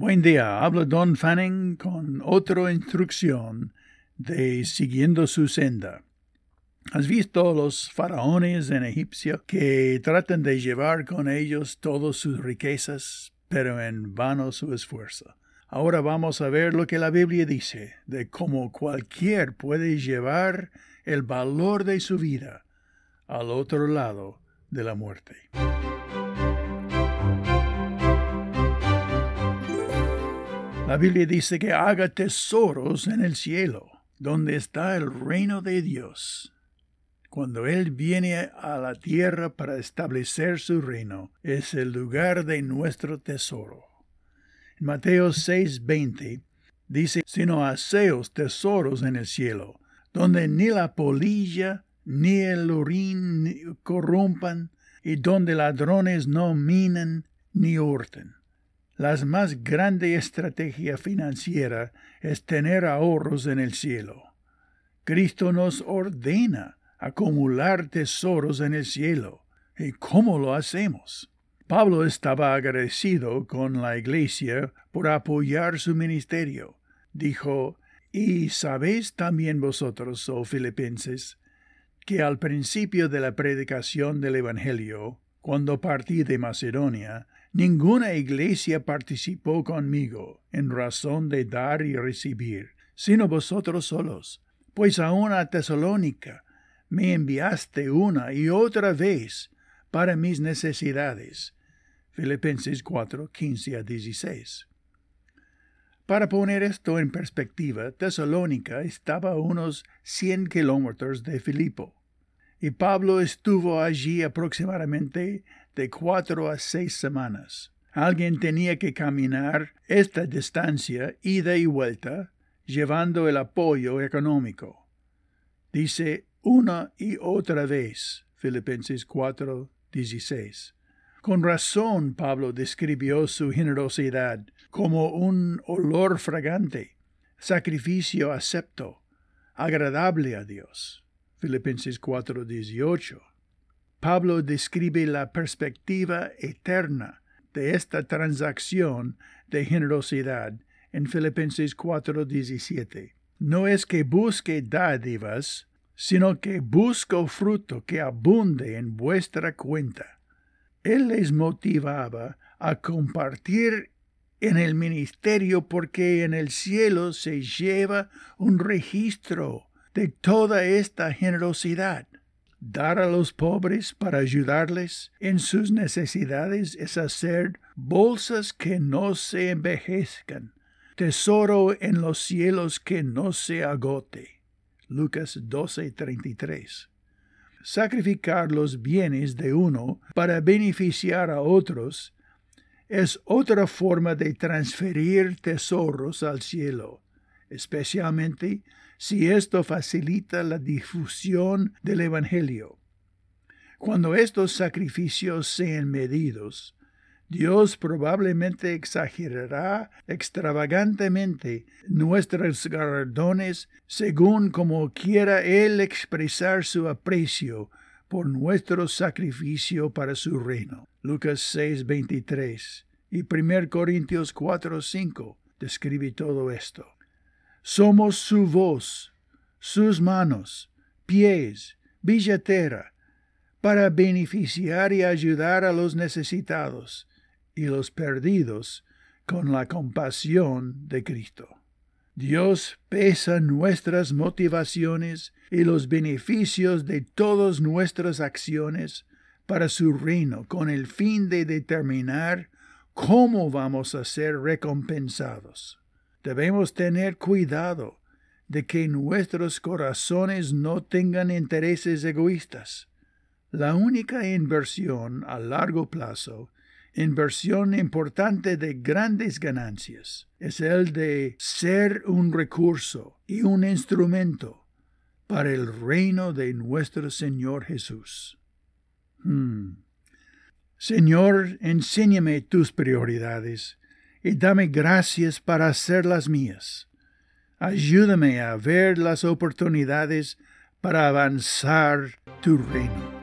Buen día, habla Don Fanning con otra instrucción de siguiendo su senda. ¿Has visto los faraones en Egipcio que tratan de llevar con ellos todas sus riquezas, pero en vano su esfuerzo? Ahora vamos a ver lo que la Biblia dice de cómo cualquier puede llevar el valor de su vida al otro lado de la muerte. La Biblia dice que haga tesoros en el cielo, donde está el reino de Dios. Cuando Él viene a la tierra para establecer su reino, es el lugar de nuestro tesoro. En Mateo 6:20 dice, sino haceos tesoros en el cielo, donde ni la polilla ni el orín corrompan, y donde ladrones no minan ni hurten. La más grande estrategia financiera es tener ahorros en el cielo. Cristo nos ordena acumular tesoros en el cielo. ¿Y cómo lo hacemos? Pablo estaba agradecido con la iglesia por apoyar su ministerio. Dijo, Y sabéis también vosotros, oh filipenses, que al principio de la predicación del Evangelio, cuando partí de Macedonia, Ninguna iglesia participó conmigo en razón de dar y recibir, sino vosotros solos, pues aun a Tesalónica me enviaste una y otra vez para mis necesidades. Filipenses 4, 15 a 16. Para poner esto en perspectiva, Tesalónica estaba a unos 100 kilómetros de Filipo, y Pablo estuvo allí aproximadamente de cuatro a seis semanas. Alguien tenía que caminar esta distancia ida y vuelta, llevando el apoyo económico. Dice una y otra vez, Filipenses 4, 16. Con razón Pablo describió su generosidad como un olor fragante, sacrificio acepto, agradable a Dios. Filipenses 4, 18. Pablo describe la perspectiva eterna de esta transacción de generosidad en Filipenses 4:17. No es que busque dádivas, sino que busco fruto que abunde en vuestra cuenta. Él les motivaba a compartir en el ministerio porque en el cielo se lleva un registro de toda esta generosidad. Dar a los pobres para ayudarles en sus necesidades es hacer bolsas que no se envejezcan, tesoro en los cielos que no se agote. Lucas 12:33. Sacrificar los bienes de uno para beneficiar a otros es otra forma de transferir tesoros al cielo, especialmente si esto facilita la difusión del Evangelio. Cuando estos sacrificios sean medidos, Dios probablemente exagerará extravagantemente nuestros galardones según como quiera Él expresar su aprecio por nuestro sacrificio para su reino. Lucas 6:23 y 1 Corintios 4:5 describe todo esto. Somos su voz, sus manos, pies, billetera, para beneficiar y ayudar a los necesitados y los perdidos con la compasión de Cristo. Dios pesa nuestras motivaciones y los beneficios de todas nuestras acciones para su reino con el fin de determinar cómo vamos a ser recompensados. Debemos tener cuidado de que nuestros corazones no tengan intereses egoístas. La única inversión a largo plazo, inversión importante de grandes ganancias, es el de ser un recurso y un instrumento para el reino de nuestro Señor Jesús. Hmm. Señor, enséñame tus prioridades y dame gracias para hacer las mías. Ayúdame a ver las oportunidades para avanzar tu reino.